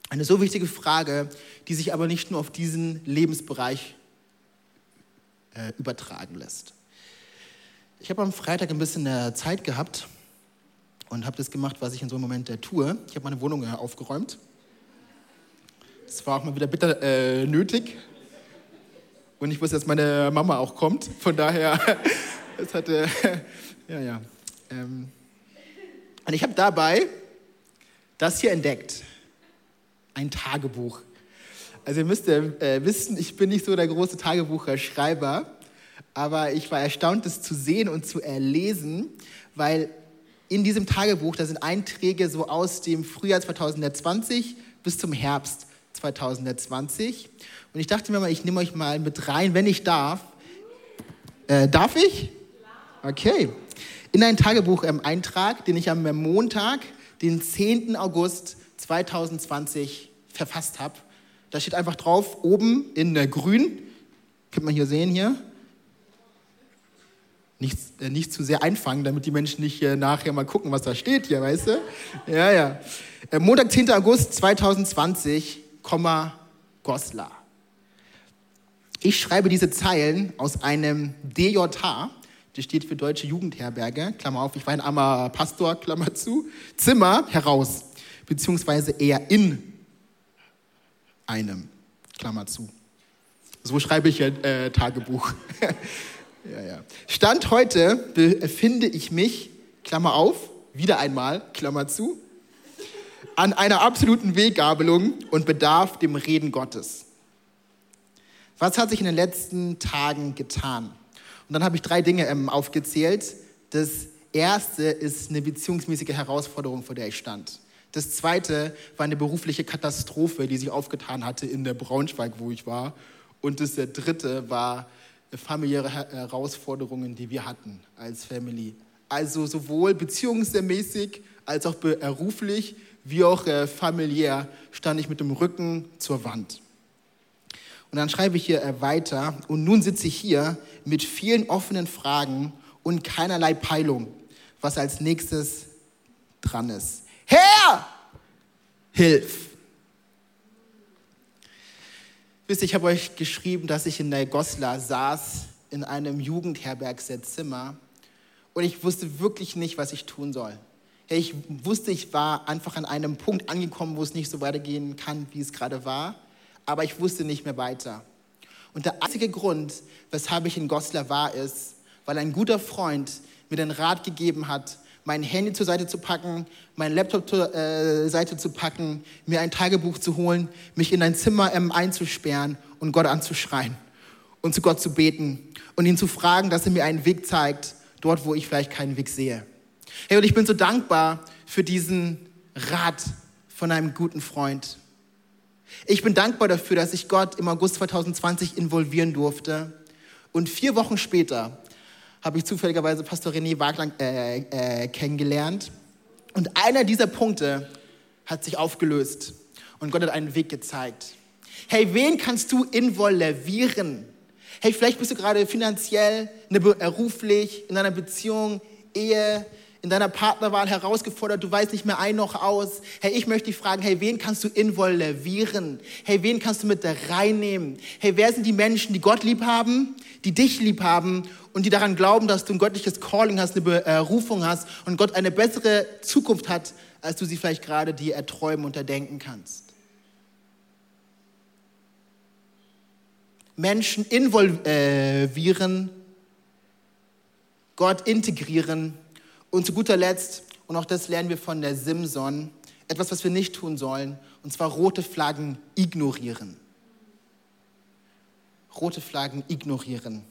Eine so wichtige Frage, die sich aber nicht nur auf diesen Lebensbereich äh, übertragen lässt. Ich habe am Freitag ein bisschen äh, Zeit gehabt und habe das gemacht, was ich in so einem Moment äh, tue. Ich habe meine Wohnung äh, aufgeräumt. Das war auch mal wieder bitter äh, nötig. Und ich wusste, dass meine Mama auch kommt. Von daher, es hatte, ja, ja. Ähm, und ich habe dabei das hier entdeckt. Ein Tagebuch. Also ihr müsst äh, wissen, ich bin nicht so der große Tagebuchschreiber, aber ich war erstaunt, das zu sehen und zu erlesen, weil in diesem Tagebuch, da sind Einträge so aus dem Frühjahr 2020 bis zum Herbst 2020. Und ich dachte mir mal, ich nehme euch mal mit rein, wenn ich darf. Äh, darf ich? Okay. In einen Tagebuch-Eintrag, den ich am Montag, den 10. August 2020 verfasst habe. Da steht einfach drauf, oben in äh, grün, könnt man hier sehen hier, nicht, äh, nicht zu sehr einfangen, damit die Menschen nicht äh, nachher mal gucken, was da steht hier, weißt du? Ja, ja. Äh, Montag, 10. August 2020, Goslar. Ich schreibe diese Zeilen aus einem DJH, das steht für Deutsche Jugendherberge, Klammer auf, ich war ein armer Pastor, Klammer zu, Zimmer heraus, beziehungsweise eher in einem, Klammer zu. So schreibe ich äh, Tagebuch. ja, ja. Stand heute befinde ich mich, Klammer auf, wieder einmal, Klammer zu, an einer absoluten Weggabelung und bedarf dem Reden Gottes. Was hat sich in den letzten Tagen getan? Und dann habe ich drei Dinge ähm, aufgezählt. Das erste ist eine beziehungsmäßige Herausforderung, vor der ich stand. Das zweite war eine berufliche Katastrophe, die sich aufgetan hatte in der Braunschweig, wo ich war. Und das dritte war familiäre Herausforderungen, die wir hatten als Family. Also sowohl beziehungsmäßig als auch beruflich wie auch äh, familiär stand ich mit dem Rücken zur Wand. Und dann schreibe ich hier äh, weiter und nun sitze ich hier mit vielen offenen Fragen und keinerlei Peilung, was als nächstes dran ist. Herr, hilf! Wisst ihr, ich habe euch geschrieben, dass ich in der Goslar saß, in einem Jugendherbergszimmer und ich wusste wirklich nicht, was ich tun soll. Ich wusste, ich war einfach an einem Punkt angekommen, wo es nicht so weitergehen kann, wie es gerade war, aber ich wusste nicht mehr weiter. Und der einzige Grund, weshalb ich in Goslar war, ist, weil ein guter Freund mir den Rat gegeben hat, mein Handy zur Seite zu packen, mein Laptop zur äh, Seite zu packen, mir ein Tagebuch zu holen, mich in ein Zimmer ähm, einzusperren und Gott anzuschreien und zu Gott zu beten und ihn zu fragen, dass er mir einen Weg zeigt, dort, wo ich vielleicht keinen Weg sehe. Hey, und ich bin so dankbar für diesen Rat von einem guten Freund. Ich bin dankbar dafür, dass ich Gott im August 2020 involvieren durfte. Und vier Wochen später habe ich zufälligerweise Pastor René Wagner äh, äh, kennengelernt. Und einer dieser Punkte hat sich aufgelöst und Gott hat einen Weg gezeigt. Hey, wen kannst du involvieren? Hey, vielleicht bist du gerade finanziell, ne, beruflich, in einer Beziehung, Ehe, in deiner Partnerwahl herausgefordert, du weißt nicht mehr ein noch aus. Hey, ich möchte dich fragen, hey, wen kannst du involvieren? Hey, wen kannst du mit da reinnehmen? Hey, wer sind die Menschen, die Gott lieb haben, die dich lieb haben und die daran glauben, dass du ein göttliches Calling hast, eine Berufung hast und Gott eine bessere Zukunft hat, als du sie vielleicht gerade dir erträumen und erdenken kannst? Menschen involvieren, Gott integrieren und zu guter Letzt, und auch das lernen wir von der Simson, etwas, was wir nicht tun sollen, und zwar rote Flaggen ignorieren. Rote Flaggen ignorieren.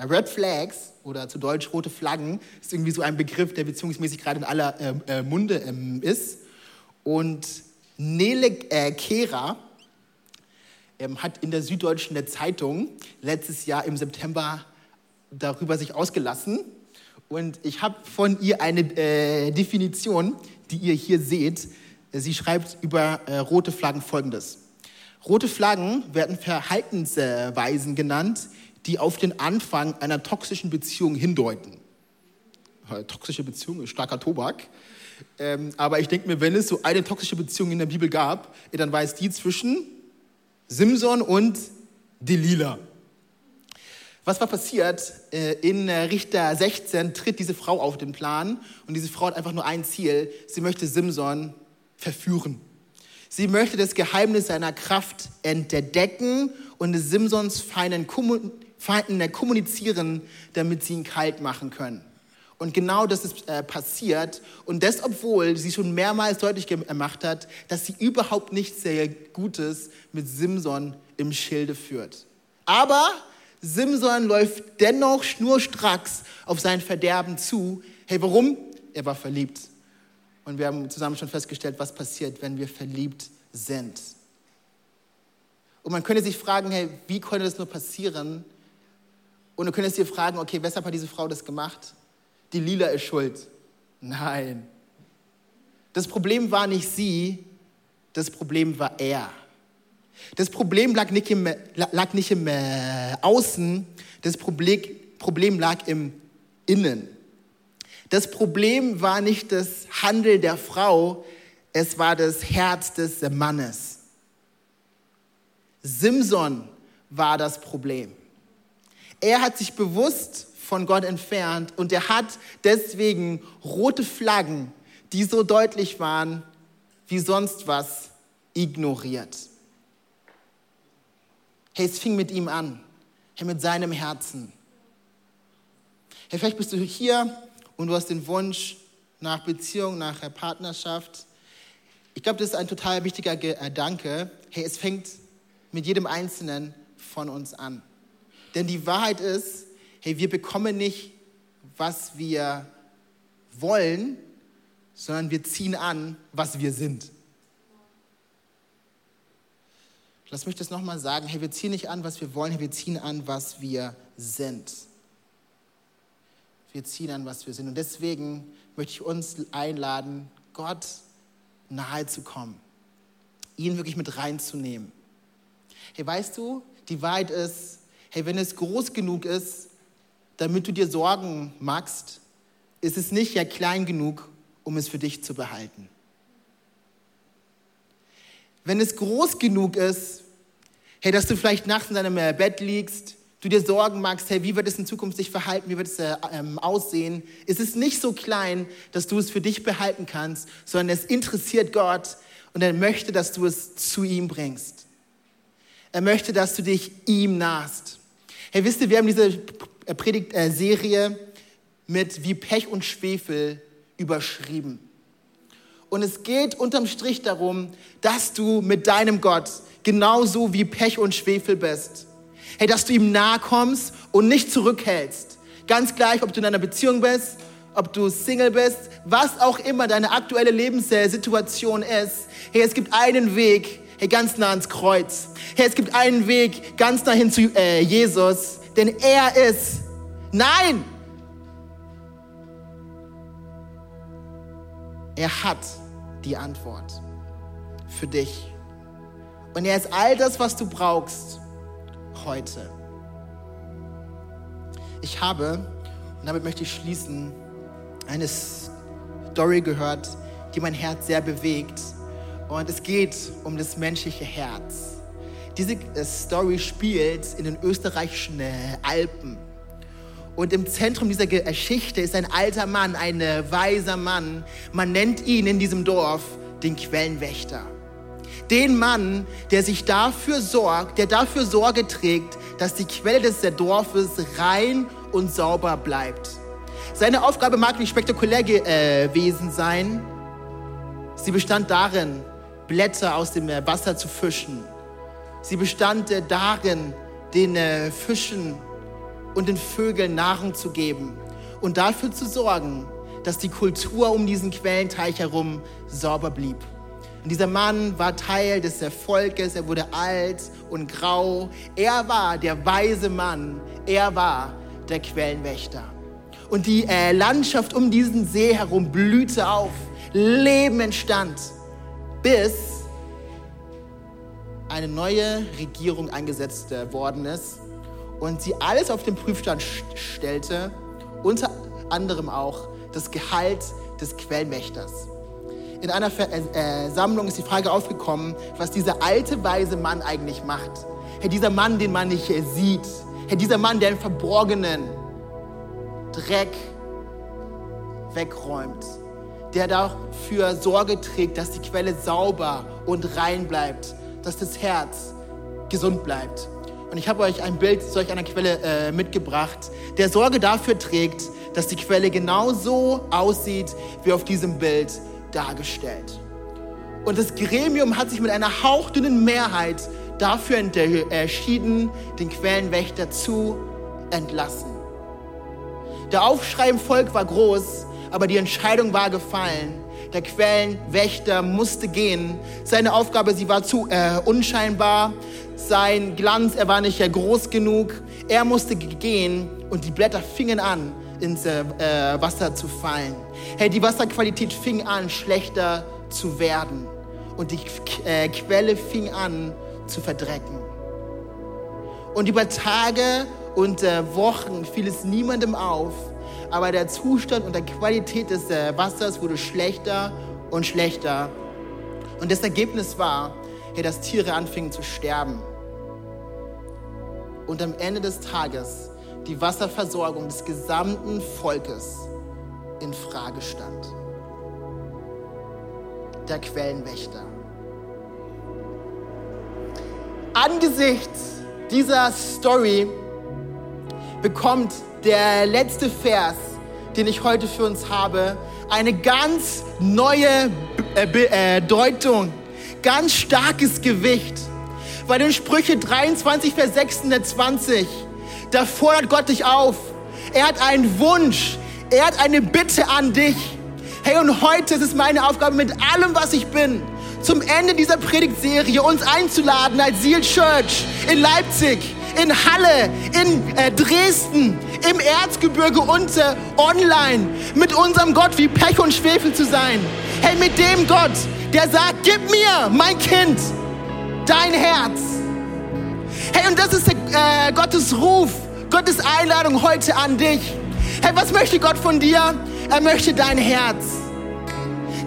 Red Flags oder zu Deutsch rote Flaggen ist irgendwie so ein Begriff, der beziehungsmäßig gerade in aller äh, äh, Munde ähm, ist. Und Nele äh, Kera ähm, hat in der Süddeutschen der Zeitung letztes Jahr im September darüber sich ausgelassen, und ich habe von ihr eine äh, Definition, die ihr hier seht. Sie schreibt über äh, rote Flaggen folgendes. Rote Flaggen werden Verhaltensweisen genannt, die auf den Anfang einer toxischen Beziehung hindeuten. Äh, toxische Beziehung ist starker Tobak. Ähm, aber ich denke mir, wenn es so eine toxische Beziehung in der Bibel gab, dann war es die zwischen Simson und Delilah. Was war passiert? Äh, in äh, Richter 16 tritt diese Frau auf den Plan und diese Frau hat einfach nur ein Ziel. Sie möchte Simson verführen. Sie möchte das Geheimnis seiner Kraft entdecken und Simsons Feinden kommunizieren, damit sie ihn kalt machen können. Und genau das ist äh, passiert. Und das, obwohl sie schon mehrmals deutlich gemacht hat, dass sie überhaupt nichts sehr Gutes mit Simson im Schilde führt. Aber Simson läuft dennoch schnurstracks auf sein Verderben zu. Hey, warum? Er war verliebt. Und wir haben zusammen schon festgestellt, was passiert, wenn wir verliebt sind. Und man könnte sich fragen, hey, wie konnte das nur passieren? Und du könntest dir fragen, okay, weshalb hat diese Frau das gemacht? Die Lila ist schuld. Nein. Das Problem war nicht sie, das Problem war er. Das Problem lag nicht im, lag nicht im äh, Außen, das Problem, Problem lag im Innen. Das Problem war nicht das Handeln der Frau, es war das Herz des Mannes. Simson war das Problem. Er hat sich bewusst von Gott entfernt und er hat deswegen rote Flaggen, die so deutlich waren wie sonst was, ignoriert. Hey, es fing mit ihm an. Hey, mit seinem Herzen. Hey, vielleicht bist du hier und du hast den Wunsch nach Beziehung, nach Partnerschaft. Ich glaube, das ist ein total wichtiger Gedanke. Hey, es fängt mit jedem Einzelnen von uns an. Denn die Wahrheit ist, hey, wir bekommen nicht, was wir wollen, sondern wir ziehen an, was wir sind. Mich das nochmal sagen. Hey, wir ziehen nicht an, was wir wollen, hey, wir ziehen an, was wir sind. Wir ziehen an, was wir sind. Und deswegen möchte ich uns einladen, Gott nahe zu kommen, ihn wirklich mit reinzunehmen. Hey, weißt du, die Wahrheit ist, hey, wenn es groß genug ist, damit du dir Sorgen machst, ist es nicht ja klein genug, um es für dich zu behalten. Wenn es groß genug ist, hey, dass du vielleicht nachts in deinem äh, Bett liegst, du dir Sorgen machst, hey, wie wird es in Zukunft sich verhalten, wie wird es äh, ähm, aussehen, ist es nicht so klein, dass du es für dich behalten kannst, sondern es interessiert Gott und er möchte, dass du es zu ihm bringst. Er möchte, dass du dich ihm nahst. Hey, wisst ihr, wir haben diese Predigtserie mit wie Pech und Schwefel überschrieben. Und es geht unterm Strich darum, dass du mit deinem Gott genauso wie Pech und Schwefel bist. Hey, dass du ihm nahe kommst und nicht zurückhältst. Ganz gleich, ob du in einer Beziehung bist, ob du Single bist, was auch immer deine aktuelle Lebenssituation ist. Hey, es gibt einen Weg, hey, ganz nah ans Kreuz. Hey, es gibt einen Weg ganz nah hin zu äh, Jesus denn er ist. Nein! Er hat die Antwort für dich. Und er ist all das, was du brauchst heute. Ich habe, und damit möchte ich schließen, eine Story gehört, die mein Herz sehr bewegt. Und es geht um das menschliche Herz. Diese äh, Story spielt in den österreichischen äh, Alpen. Und im Zentrum dieser Geschichte ist ein alter Mann, ein äh, weiser Mann. Man nennt ihn in diesem Dorf den Quellenwächter. Den Mann, der sich dafür sorgt, der dafür Sorge trägt, dass die Quelle des Dorfes rein und sauber bleibt. Seine Aufgabe mag nicht spektakulär gewesen sein. Sie bestand darin, Blätter aus dem Wasser zu fischen Sie bestand darin, den äh, Fischen und den Vögeln Nahrung zu geben und dafür zu sorgen, dass die Kultur um diesen Quellenteich herum sauber blieb. Und dieser Mann war Teil des Volkes, er wurde alt und grau. Er war der weise Mann, er war der Quellenwächter. Und die äh, Landschaft um diesen See herum blühte auf, Leben entstand, bis eine neue Regierung eingesetzt äh, worden ist und sie alles auf den Prüfstand stellte, unter anderem auch das Gehalt des Quellmächters. In einer äh, äh, Sammlung ist die Frage aufgekommen, was dieser alte, weise Mann eigentlich macht. Hey, dieser Mann, den man nicht sieht, Herr, dieser Mann, der im Verborgenen Dreck wegräumt, der dafür Sorge trägt, dass die Quelle sauber und rein bleibt, dass das Herz gesund bleibt. Und ich habe euch ein Bild solch einer Quelle äh, mitgebracht, der Sorge dafür trägt, dass die Quelle genauso aussieht wie auf diesem Bild dargestellt. Und das Gremium hat sich mit einer hauchdünnen Mehrheit dafür entschieden, den Quellenwächter zu entlassen. Der Aufschrei im Volk war groß, aber die Entscheidung war gefallen. Der Quellenwächter musste gehen. Seine Aufgabe, sie war zu äh, unscheinbar. Sein Glanz, er war nicht ja groß genug. Er musste gehen und die Blätter fingen an, ins äh, Wasser zu fallen. Hey, die Wasserqualität fing an, schlechter zu werden. Und die äh, Quelle fing an zu verdrecken. Und über Tage und äh, Wochen fiel es niemandem auf, aber der Zustand und die Qualität des äh, Wassers wurde schlechter und schlechter. Und das Ergebnis war, dass Tiere anfingen zu sterben. Und am Ende des Tages die Wasserversorgung des gesamten Volkes in Frage stand. Der Quellenwächter. Angesichts dieser Story bekommt der letzte Vers, den ich heute für uns habe, eine ganz neue äh, äh, Deutung, ganz starkes Gewicht. Weil in Sprüche 23, Vers 26, da fordert Gott dich auf. Er hat einen Wunsch, er hat eine Bitte an dich. Hey, und heute ist es meine Aufgabe mit allem, was ich bin, zum Ende dieser Predigtserie uns einzuladen als Seal Church in Leipzig, in Halle, in äh, Dresden, im Erzgebirge und äh, online mit unserem Gott wie Pech und Schwefel zu sein. Hey, mit dem Gott, der sagt, gib mir, mein Kind, dein Herz. Hey, und das ist äh, Gottes Ruf, Gottes Einladung heute an dich. Hey, was möchte Gott von dir? Er möchte dein Herz.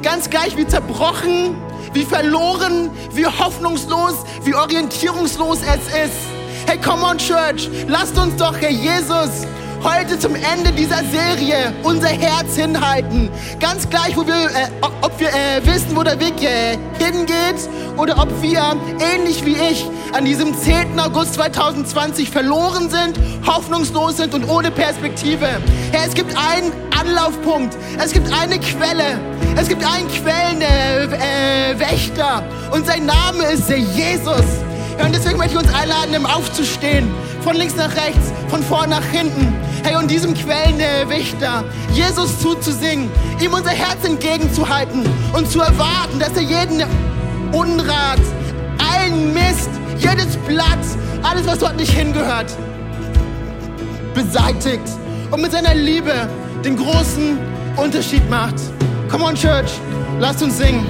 Ganz gleich wie zerbrochen, wie verloren, wie hoffnungslos, wie orientierungslos es ist. Hey, come on, Church, lasst uns doch, Herr Jesus, heute zum Ende dieser Serie unser Herz hinhalten. Ganz gleich, wo wir, äh, ob wir äh, wissen, wo der Weg äh, hingeht oder ob wir, ähnlich wie ich, an diesem 10. August 2020 verloren sind, hoffnungslos sind und ohne Perspektive. Herr, es gibt einen Anlaufpunkt, es gibt eine Quelle, es gibt einen Quellenwächter äh, und sein Name ist Jesus. Und deswegen möchte ich uns einladen, aufzustehen, von links nach rechts, von vorn nach hinten. Hey, und diesem Quellenwächter Jesus zuzusingen, ihm unser Herz entgegenzuhalten und zu erwarten, dass er jeden Unrat, allen Mist, jedes Blatt, alles, was dort nicht hingehört, beseitigt und mit seiner Liebe den großen Unterschied macht. Come on, Church, lasst uns singen.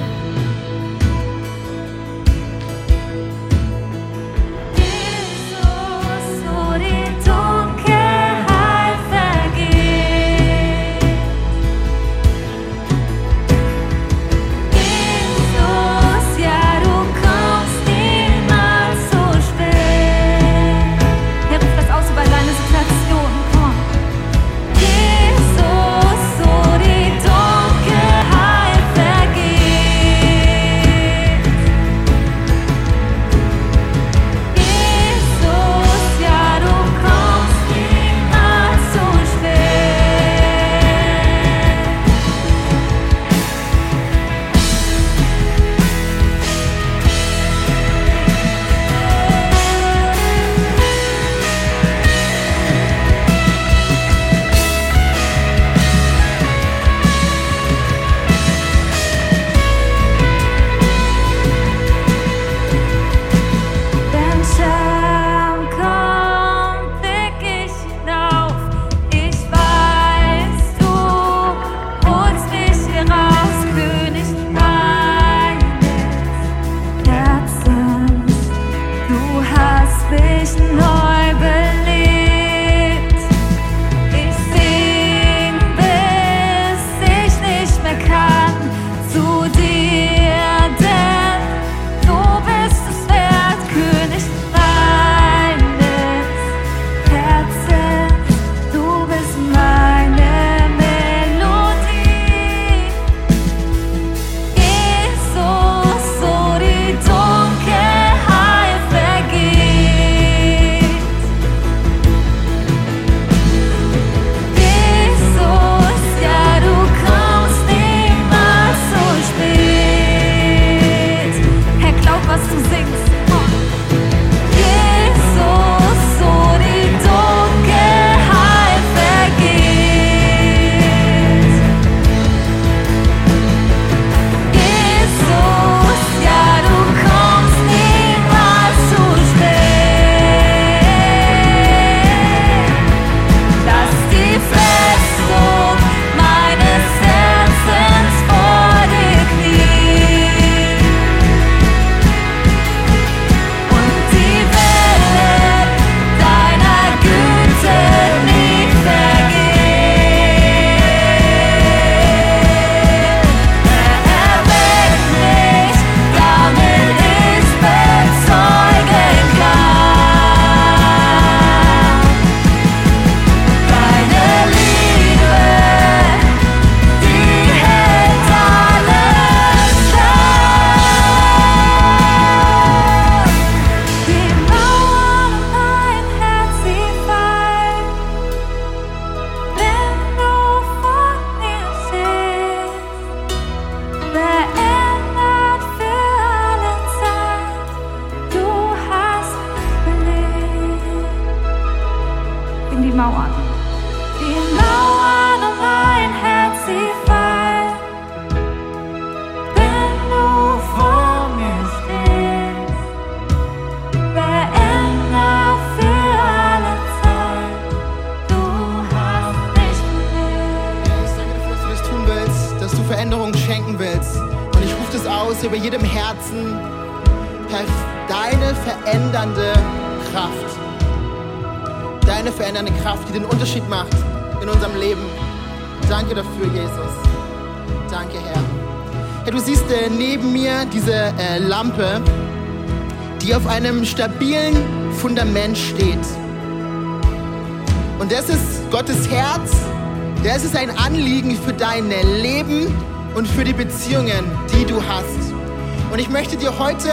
Und ich möchte dir heute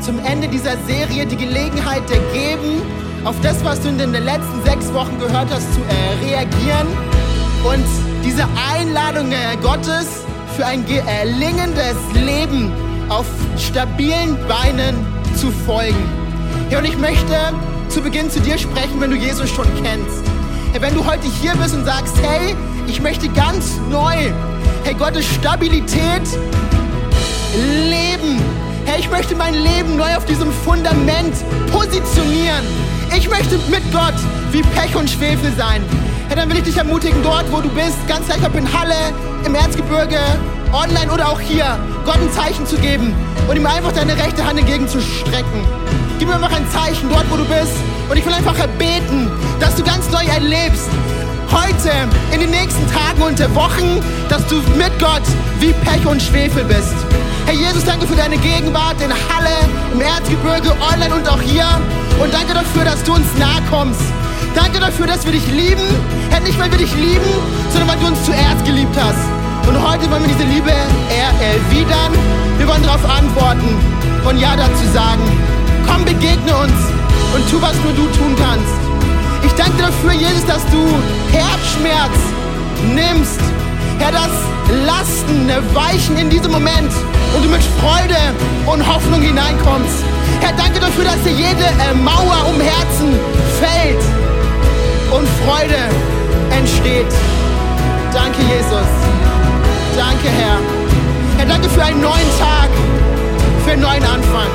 zum Ende dieser Serie die Gelegenheit geben, auf das, was du in den letzten sechs Wochen gehört hast, zu äh, reagieren und diese Einladung äh, Gottes für ein gelingendes Leben auf stabilen Beinen zu folgen. Ja, und ich möchte zu Beginn zu dir sprechen, wenn du Jesus schon kennst. Hey, wenn du heute hier bist und sagst, hey, ich möchte ganz neu, hey, Gottes Stabilität leben. Hey, ich möchte mein Leben neu auf diesem Fundament positionieren. Ich möchte mit Gott wie Pech und Schwefel sein. Hey, dann will ich dich ermutigen, dort, wo du bist, ganz gleich ob in Halle, im Erzgebirge, online oder auch hier, Gott ein Zeichen zu geben und ihm einfach deine rechte Hand entgegenzustrecken. Gib mir einfach ein Zeichen dort, wo du bist. Und ich will einfach beten, dass du ganz neu erlebst, heute, in den nächsten Tagen und Wochen, dass du mit Gott wie Pech und Schwefel bist. Herr Jesus, danke für deine Gegenwart in Halle, im Erzgebirge, online und auch hier. Und danke dafür, dass du uns nahe kommst. Danke dafür, dass wir dich lieben. Herr, nicht weil wir dich lieben, sondern weil du uns zuerst geliebt hast. Und heute wollen wir diese Liebe erwidern. Wir wollen darauf antworten und Ja dazu sagen. Komm, begegne uns und tu, was nur du tun kannst. Ich danke dafür, Jesus, dass du Herzschmerz nimmst. Herr, dass Lasten weichen in diesem Moment und du mit Freude und Hoffnung hineinkommst. Herr, danke dafür, dass dir jede äh, Mauer um Herzen fällt und Freude entsteht. Danke, Jesus. Danke, Herr. Herr, danke für einen neuen Tag, für einen neuen Anfang.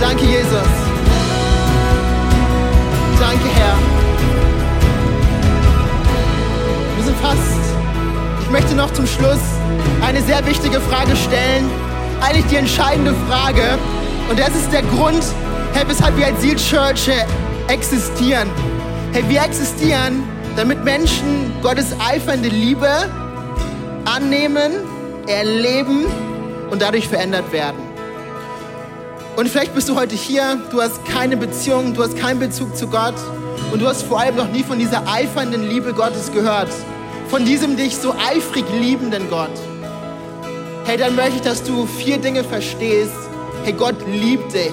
Danke, Jesus. Zum Schluss eine sehr wichtige Frage stellen. Eigentlich die entscheidende Frage. Und das ist der Grund, hey, weshalb wir als Seal Church existieren. Hey, wir existieren, damit Menschen Gottes eifernde Liebe annehmen, erleben und dadurch verändert werden. Und vielleicht bist du heute hier, du hast keine Beziehung, du hast keinen Bezug zu Gott und du hast vor allem noch nie von dieser eifernden Liebe Gottes gehört, von diesem dich so eifrig liebenden Gott. Hey, dann möchte ich, dass du vier Dinge verstehst. Hey, Gott liebt dich.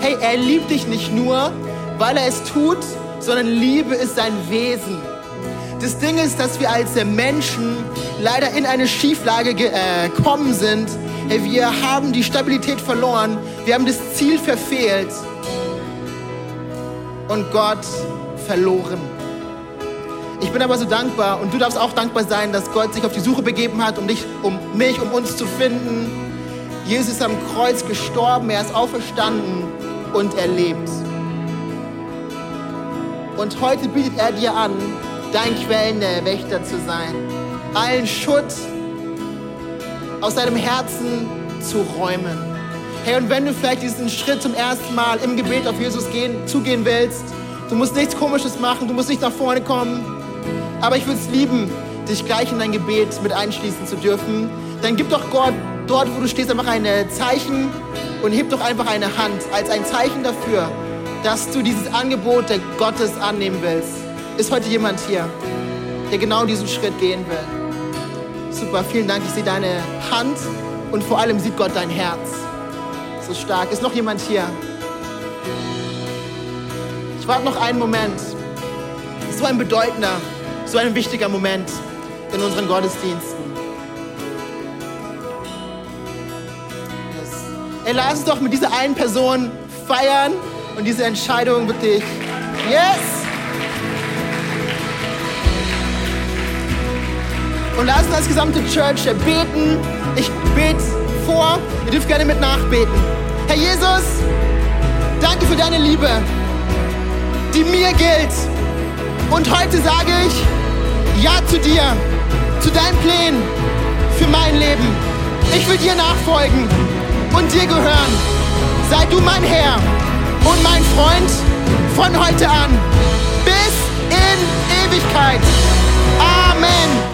Hey, er liebt dich nicht nur, weil er es tut, sondern Liebe ist sein Wesen. Das Ding ist, dass wir als Menschen leider in eine Schieflage äh, gekommen sind. Wir haben die Stabilität verloren, wir haben das Ziel verfehlt und Gott verloren. Ich bin aber so dankbar und du darfst auch dankbar sein, dass Gott sich auf die Suche begeben hat, um dich, um mich, um uns zu finden. Jesus ist am Kreuz gestorben, er ist auferstanden und er lebt. Und heute bietet er dir an, dein Quellenwächter zu sein, allen Schutt aus deinem Herzen zu räumen. Hey, und wenn du vielleicht diesen Schritt zum ersten Mal im Gebet auf Jesus gehen, zugehen willst, du musst nichts Komisches machen, du musst nicht nach vorne kommen, aber ich würde es lieben, dich gleich in dein Gebet mit einschließen zu dürfen, dann gib doch Gott dort, wo du stehst, einfach ein Zeichen und heb doch einfach eine Hand als ein Zeichen dafür, dass du dieses Angebot der Gottes annehmen willst. Ist heute jemand hier, der genau diesen Schritt gehen will? Super, vielen Dank. Ich sehe deine Hand und vor allem sieht Gott dein Herz. So stark. Ist noch jemand hier? Ich warte noch einen Moment. So ein bedeutender, so ein wichtiger Moment in unseren Gottesdiensten. Yes. Ey, lass uns doch mit dieser einen Person feiern und diese Entscheidung wirklich. Yes! Und lass uns als gesamte Church beten. Ich bete vor. Ihr dürft gerne mit nachbeten. Herr Jesus, danke für deine Liebe, die mir gilt. Und heute sage ich Ja zu dir, zu deinen Plänen für mein Leben. ich will dir nachfolgen und dir gehören. Sei du mein Herr und mein Freund von heute an bis in Ewigkeit. Amen.